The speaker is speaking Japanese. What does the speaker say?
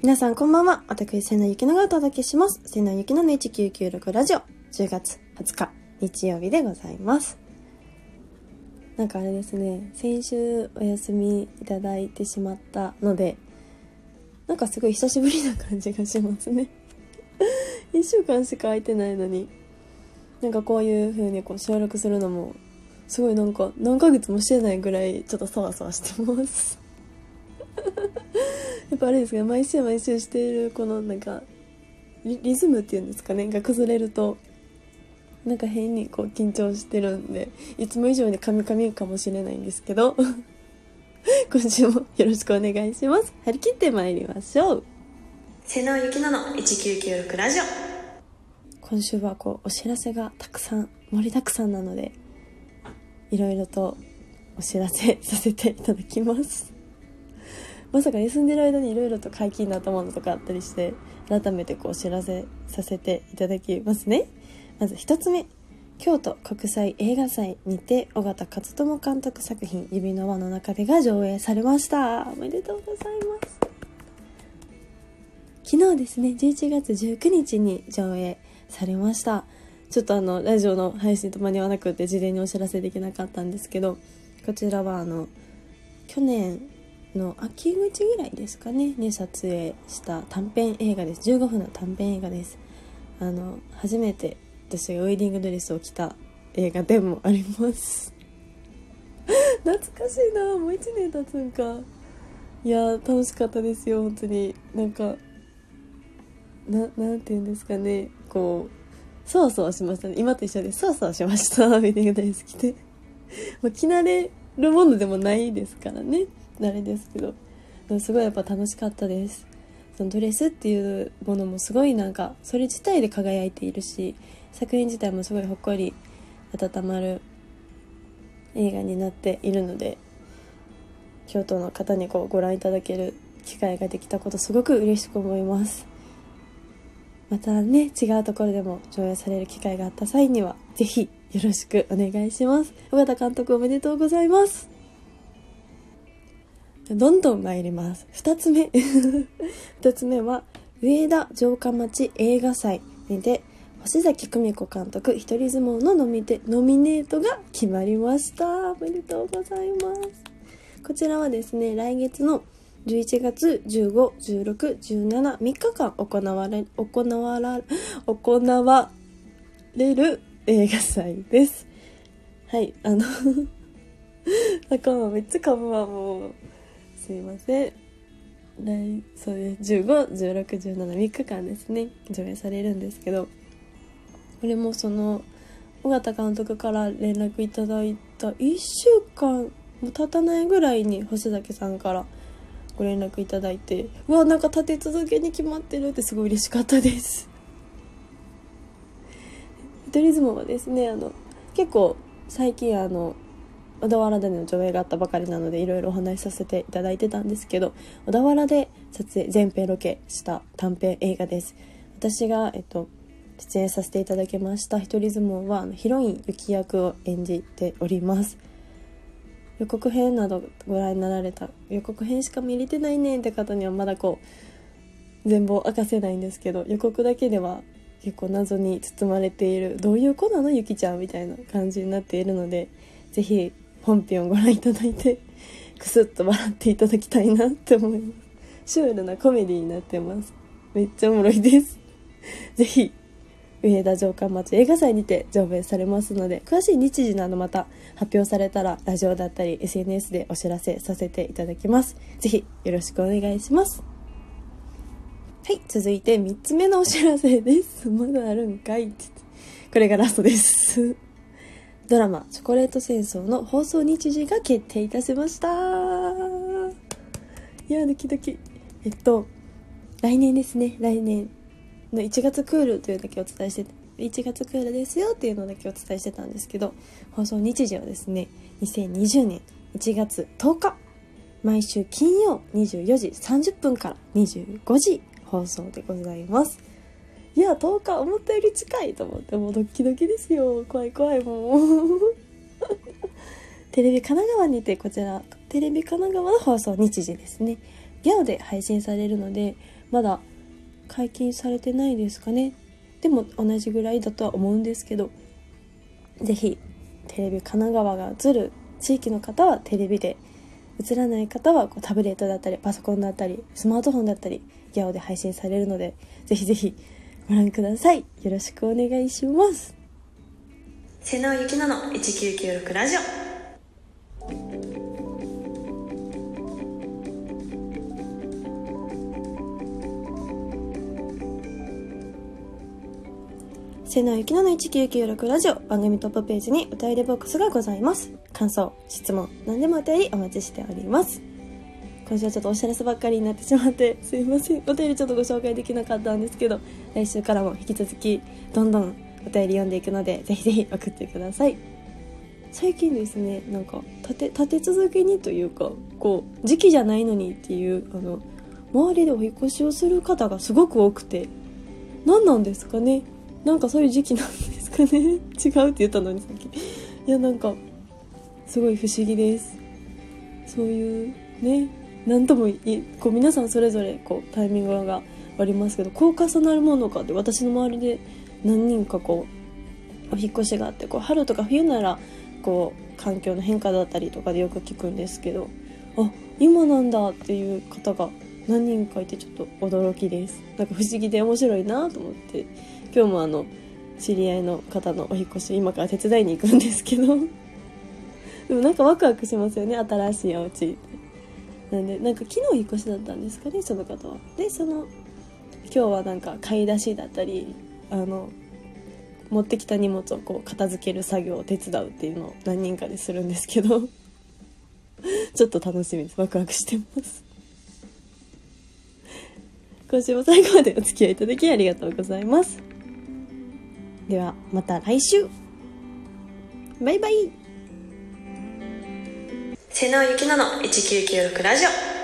皆さんこんばんは。私、瀬野ゆきのがお届けします。瀬野ゆきのの1996ラジオ、10月20日、日曜日でございます。なんかあれですね、先週お休みいただいてしまったので、なんかすごい久しぶりな感じがしますね。1週間しか空いてないのに、なんかこういう風にこう収録するのも、すごいなんか何ヶ月もしてないぐらいちょっとそわそわしてます。やっぱあれですか毎週毎週しているこのなんかリズムっていうんですかねが崩れるとなんか変にこう緊張してるんでいつも以上にカミカミかもしれないんですけど 今週もよろしくお願いします。張り切ってまいりましょう。瀬能ゆきのの1996ラジオ。今週はこうお知らせがたくさん盛りだくさんなのでいろいろとお知らせさせていただきますまさか休んでる間にいろいろと解禁になったものとかあったりして改めてこうお知らせさせていただきますね。まず1つ目。京都国際映画祭にて尾形勝友監督作品「指の輪の中で」が上映されました。おめでとうございます。昨日ですね11月19日に上映されました。ちょっとあのラジオの配信と間に合わなくて事前にお知らせできなかったんですけどこちらはあの去年の秋口ぐらいですかねに撮影した短編映画です。15分の短編映画です。あの初めて私がウェディングドレスを着た映画でもあります。懐かしいなもう1年経つんか。いや楽しかったですよ本当に。なんかななんて言うんですかね。こうそわそわしましたね。今と一緒でそわそわしました。ウェディングドレス着て。まあ、着慣れるものでもないですからね。あれですけどすごいやっぱ楽しかったです。そのドレスっていうものもすごいなんかそれ自体で輝いているし作品自体もすごいほっこり温まる映画になっているので京都の方にこうご覧いただける機会ができたことすごく嬉しく思います。またね違うところでも上映される機会があった際には是非よろしくお願いします。尾形監督おめでとうございます。どんどん参ります。二つ目。二つ目は、上田城下町映画祭で、星崎久美子監督一人相撲のノミテノミネートが決まりました。おめでとうございます。こちらはですね、来月の11月15、16、17、3日間行われ、行われ、行われる映画祭です。はい、あの 仲間めっちゃ噛むわ、もう。すいません。来そうです。151617日間ですね。上映されるんですけど。これもその尾形監督から連絡いただいた。1週間も経たないぐらいに星崎さんからご連絡いただいて。うわなんか立て続けに決まってるってすごい嬉しかったです。一人相撲はですねあの結構最近あの小田原での上映があったばかりなのでいろいろお話しさせていただいてたんですけど小田原で撮影全編ロケした短編映画です。私が、えっと、出演させていただきました「一人相撲は」ヒロイン雪役を演じております。予告編などご覧になられた予告編しか見れてないねって方にはまだこう全貌明かせないんですけど予告だけでは結構謎に包まれているどういう子なのゆきちゃんみたいな感じになっているので是非本編をご覧いただいて クスッと笑っていただきたいなって思います。シュールなコメディになってます。めっちゃおもろいです。ぜひ上田城下町映画祭にて上映されますので詳しい日時などまた発表されたらラジオだったり SNS でお知らせさせていただきます。ぜひよろしくお願いします。はい続いて3つ目のお知らせです。まだあるんかいこれがラストです。ドラマ「チョコレート戦争」の放送日時が決定いたしました。いやドキドキ。えっと来年ですね。来年の1月クールというだけお伝えして1月クールですよっていうのだけお伝えしてたんですけど放送日時はですね2020年1月10日。毎週金曜24時30分から25時放送でございます。いや10日思ったより近いと思って。もうドキドキですよ。怖い怖いもう。テレビ神奈川にてこちらテレビ神奈川の放送日時ですね。ギャオで配信されるのでまだ解禁されてないですかね。でも同じぐらいだとは思うんですけど是非テレビ神奈川が映る地域の方はテレビで映らない方はこうタブレットだったりパソコンだったりスマートフォンだったりギャオで配信されるのでぜひぜひご覧ください。よろしくお願いします。瀬能ゆきのの1996ラジオ。瀬野ゆきのの1996ラジオ。番組トップページにお便りボックスがございます。感想質問何でもお便りお待ちしております今週はちょっとお知らせばっかりになってしまってすいません。お便りちょっとご紹介できなかったんですけど来週からも引き続きどんどんお便り読んでいくのでぜひぜひ送ってください。最近ですねなんか立て立て続けにというかこう時期じゃないのにっていうあの周りでお引越しをする方がすごく多くて何なんですかね？なんかそういう時期なんですかね？違うって言ったのにさっき。いやなんかすごい不思議です。そういうね。何ともいこう皆さんそれぞれこうタイミングがありますけどこう重なるものかって私の周りで何人かこうお引越しがあってこう春とか冬ならこう環境の変化だったりとかでよく聞くんですけどあ今なんだっていう方が何人かいてちょっと驚きですなんか不思議で面白いなと思って今日もあの知り合いの方のお引越し今から手伝いに行くんですけど。でもなんかワクワクしますよね新しいお家。なんでなんか昨日引っ越しだったんですかねその方は。でその今日はなんか買い出しだったりあの持ってきた荷物をこう片付ける作業を手伝うっていうのを何人かでするんですけど ちょっと楽しみです。ワクワクしてます。今週も最後までお付き合いいただきありがとうございます。ではまた来週。バイバイ。瀬能ゆきのの1996ラジオ。